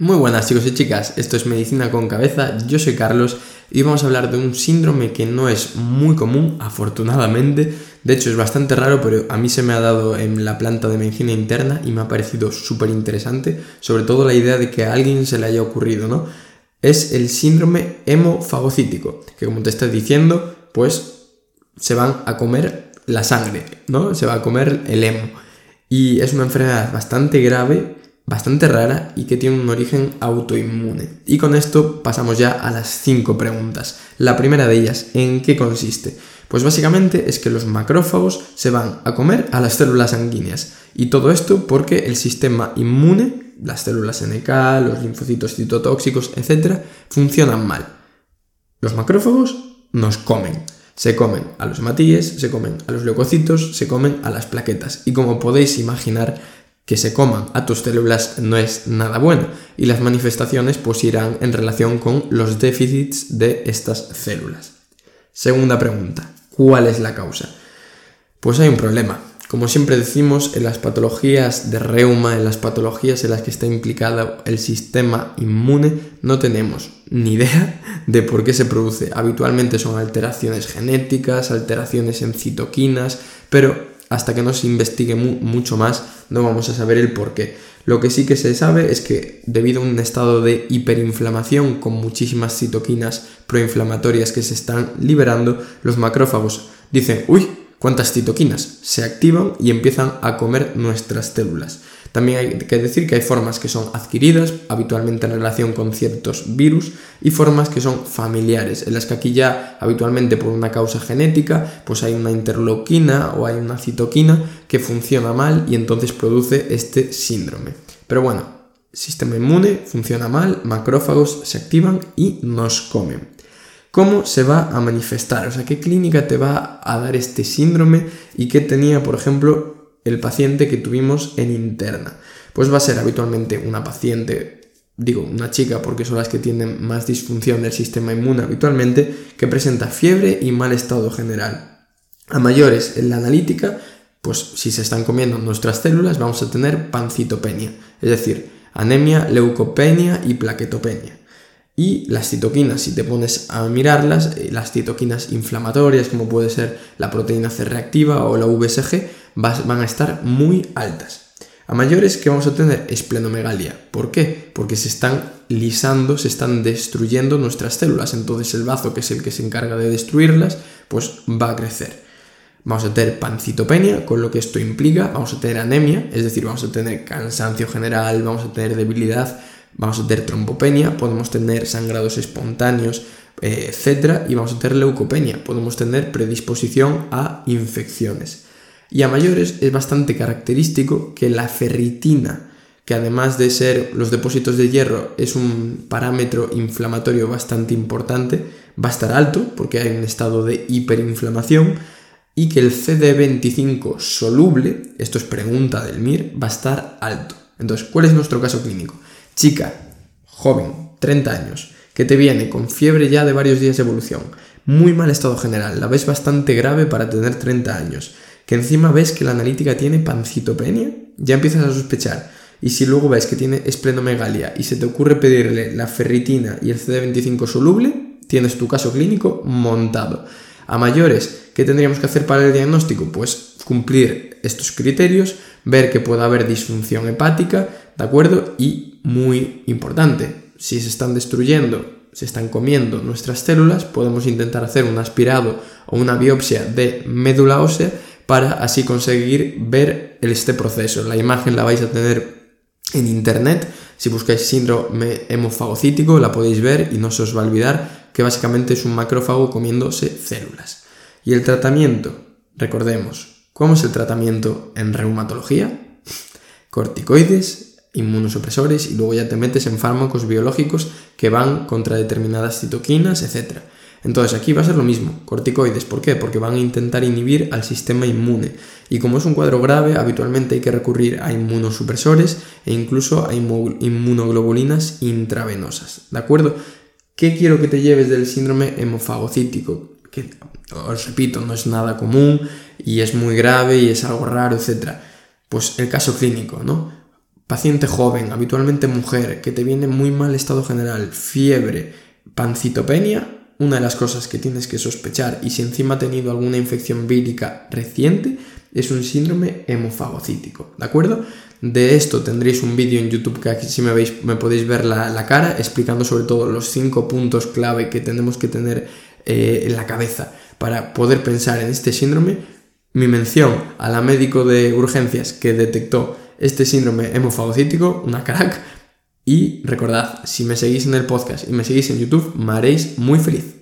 Muy buenas chicos y chicas, esto es Medicina con Cabeza, yo soy Carlos y vamos a hablar de un síndrome que no es muy común, afortunadamente, de hecho es bastante raro, pero a mí se me ha dado en la planta de medicina interna y me ha parecido súper interesante, sobre todo la idea de que a alguien se le haya ocurrido, ¿no? Es el síndrome hemofagocítico, que como te estoy diciendo, pues se van a comer la sangre, ¿no? Se va a comer el hemo. Y es una enfermedad bastante grave bastante rara y que tiene un origen autoinmune. Y con esto pasamos ya a las cinco preguntas. La primera de ellas, ¿en qué consiste? Pues básicamente es que los macrófagos se van a comer a las células sanguíneas. Y todo esto porque el sistema inmune, las células NK, los linfocitos citotóxicos, etc., funcionan mal. Los macrófagos nos comen. Se comen a los hematíes, se comen a los leucocitos, se comen a las plaquetas. Y como podéis imaginar, que se coman a tus células no es nada bueno y las manifestaciones pues irán en relación con los déficits de estas células. Segunda pregunta, ¿cuál es la causa? Pues hay un problema. Como siempre decimos, en las patologías de reuma, en las patologías en las que está implicado el sistema inmune, no tenemos ni idea de por qué se produce. Habitualmente son alteraciones genéticas, alteraciones en citoquinas, pero hasta que no se investigue mucho más, no vamos a saber el por qué. Lo que sí que se sabe es que debido a un estado de hiperinflamación con muchísimas citoquinas proinflamatorias que se están liberando, los macrófagos dicen, uy, ¿cuántas citoquinas? Se activan y empiezan a comer nuestras células. También hay que decir que hay formas que son adquiridas, habitualmente en relación con ciertos virus, y formas que son familiares, en las que aquí ya habitualmente por una causa genética, pues hay una interleuquina o hay una citoquina que funciona mal y entonces produce este síndrome. Pero bueno, sistema inmune funciona mal, macrófagos se activan y nos comen. ¿Cómo se va a manifestar? O sea, ¿qué clínica te va a dar este síndrome y qué tenía, por ejemplo, el paciente que tuvimos en interna. Pues va a ser habitualmente una paciente, digo, una chica porque son las que tienen más disfunción del sistema inmune habitualmente, que presenta fiebre y mal estado general. A mayores, en la analítica, pues si se están comiendo nuestras células vamos a tener pancitopenia, es decir, anemia, leucopenia y plaquetopenia. Y las citoquinas, si te pones a mirarlas, eh, las citoquinas inflamatorias, como puede ser la proteína C reactiva o la VSG, van a estar muy altas. A mayores que vamos a tener esplenomegalia. ¿Por qué? Porque se están lisando, se están destruyendo nuestras células. Entonces el bazo, que es el que se encarga de destruirlas, pues va a crecer. Vamos a tener pancitopenia, con lo que esto implica. Vamos a tener anemia, es decir, vamos a tener cansancio general, vamos a tener debilidad, vamos a tener trombopenia, podemos tener sangrados espontáneos, eh, etc. Y vamos a tener leucopenia, podemos tener predisposición a infecciones. Y a mayores es bastante característico que la ferritina, que además de ser los depósitos de hierro, es un parámetro inflamatorio bastante importante, va a estar alto porque hay un estado de hiperinflamación y que el CD25 soluble, esto es pregunta del MIR, va a estar alto. Entonces, ¿cuál es nuestro caso clínico? Chica, joven, 30 años, que te viene con fiebre ya de varios días de evolución, muy mal estado general, la ves bastante grave para tener 30 años que encima ves que la analítica tiene pancitopenia, ya empiezas a sospechar. Y si luego ves que tiene esplenomegalia y se te ocurre pedirle la ferritina y el CD25 soluble, tienes tu caso clínico montado. A mayores, ¿qué tendríamos que hacer para el diagnóstico? Pues cumplir estos criterios, ver que pueda haber disfunción hepática, ¿de acuerdo? Y muy importante, si se están destruyendo, se están comiendo nuestras células, podemos intentar hacer un aspirado o una biopsia de médula ósea para así conseguir ver este proceso. La imagen la vais a tener en internet. Si buscáis síndrome hemofagocítico la podéis ver y no se os va a olvidar que básicamente es un macrófago comiéndose células. Y el tratamiento, recordemos, ¿cómo es el tratamiento en reumatología? Corticoides, inmunosupresores y luego ya te metes en fármacos biológicos que van contra determinadas citoquinas, etc. Entonces aquí va a ser lo mismo, corticoides, ¿por qué? Porque van a intentar inhibir al sistema inmune. Y como es un cuadro grave, habitualmente hay que recurrir a inmunosupresores e incluso a inmunoglobulinas intravenosas. ¿De acuerdo? ¿Qué quiero que te lleves del síndrome hemofagocítico? Que, os repito, no es nada común y es muy grave y es algo raro, etc. Pues el caso clínico, ¿no? paciente joven, habitualmente mujer, que te viene muy mal estado general, fiebre, pancitopenia, una de las cosas que tienes que sospechar y si encima ha tenido alguna infección vírica reciente es un síndrome hemofagocítico, ¿de acuerdo? De esto tendréis un vídeo en YouTube que aquí si me veis me podéis ver la, cara explicando sobre todo los cinco puntos clave que tenemos que tener eh, en la cabeza para poder pensar en este síndrome. Mi mención a la médico de urgencias que detectó este síndrome hemofagocítico, una crack, y recordad, si me seguís en el podcast y me seguís en YouTube, me haréis muy feliz.